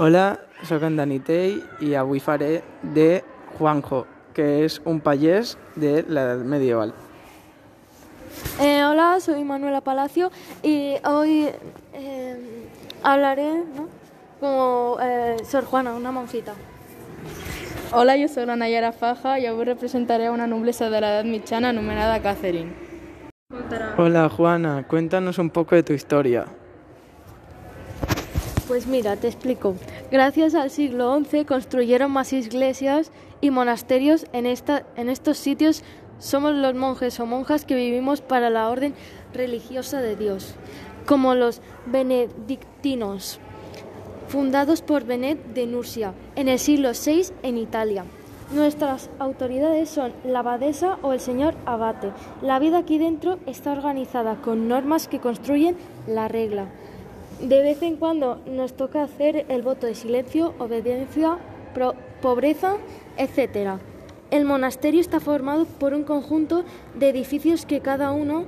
Hola, sóc en Dani Tell i avui faré de Juanjo, que es un payés de la edad medieval. Eh, hola, soy Manuela Palacio y hoy eh, hablaré ¿no? como eh, Sor Juana, una monjita. Hola, yo soy la Nayara Faja y avui representaré a una nobleza de la Edad Mitjana anomenada Catherine. Hola Juana, cuéntanos un poco de tu historia. Pues mira, te explico. Gracias al siglo XI construyeron más iglesias y monasterios en, esta, en estos sitios. Somos los monjes o monjas que vivimos para la orden religiosa de Dios, como los benedictinos, fundados por Benet de Nursia en el siglo VI en Italia. Nuestras autoridades son la abadesa o el señor abate. La vida aquí dentro está organizada con normas que construyen la regla. De vez en cuando nos toca hacer el voto de silencio, obediencia, pobreza, etc. El monasterio está formado por un conjunto de edificios que cada uno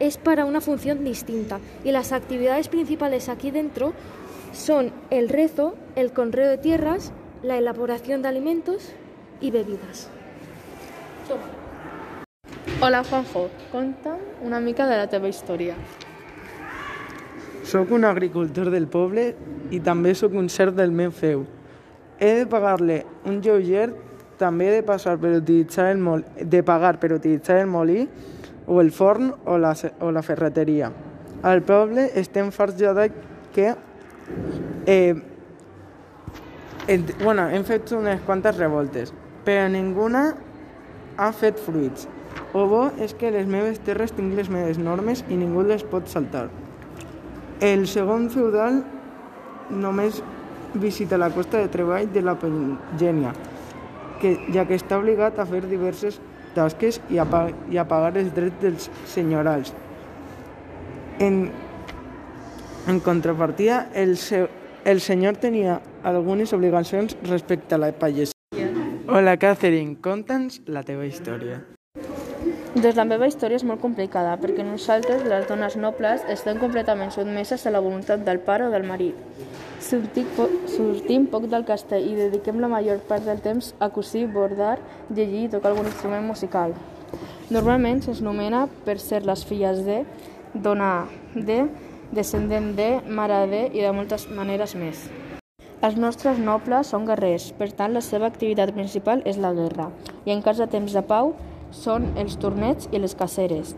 es para una función distinta y las actividades principales aquí dentro son el rezo, el conreo de tierras, la elaboración de alimentos y bebidas. Hola, Juanjo. Conta'm una mica de la teva història. Soc un agricultor del poble i també sóc un cert del meu feu. He de pagar-le un lleuger, també he de, passar per utilitzar el mol... de pagar per utilitzar el molí o el forn o la, o la ferreteria. Al poble estem farts ja de que eh, en, bueno, hem fet unes quantes revoltes, però ninguna ha fet fruits. O bo és que les meves terres tinc les meves normes i ningú les pot saltar. El segon feudal només visita la costa de treball de la Pengènia, que, ja que està obligat a fer diverses tasques i a, i a pagar els drets dels senyorals. En, en contrapartida, el, se, el senyor tenia algunes obligacions respecte a la pagesia. Hola, Catherine, conta'ns la teva història. Doncs la meva història és molt complicada perquè nosaltres, les dones nobles, estem completament sotmeses a la voluntat del pare o del marit. Sortim, po sortim poc del castell i dediquem la major part del temps a cosir, bordar, llegir i tocar algun instrument musical. Normalment se'ns nomena per ser les filles de, dona de, descendent de, mare de i de moltes maneres més. Els nostres nobles són guerrers, per tant la seva activitat principal és la guerra, i en cas de temps de pau són els torneigs i les caceres.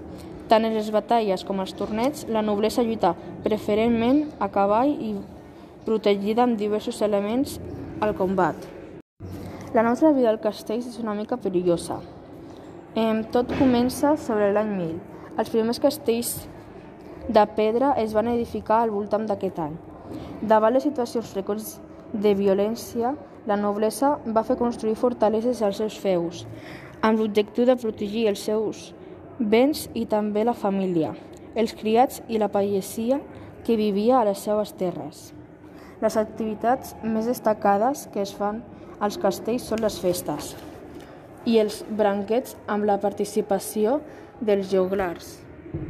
Tant en les batalles com als torneigs, la noblesa lluita preferentment a cavall i protegida amb diversos elements al combat. La nostra vida al castell és una mica perillosa. Em, tot comença sobre l'any 1000. Els primers castells de pedra es van edificar al voltant d'aquest any. Davant les situacions freqüents de violència, la noblesa va fer construir fortaleses als seus feus, amb l'objectiu de protegir els seus béns i també la família, els criats i la pagesia que vivia a les seues terres. Les activitats més destacades que es fan als castells són les festes i els branquets amb la participació dels joglars.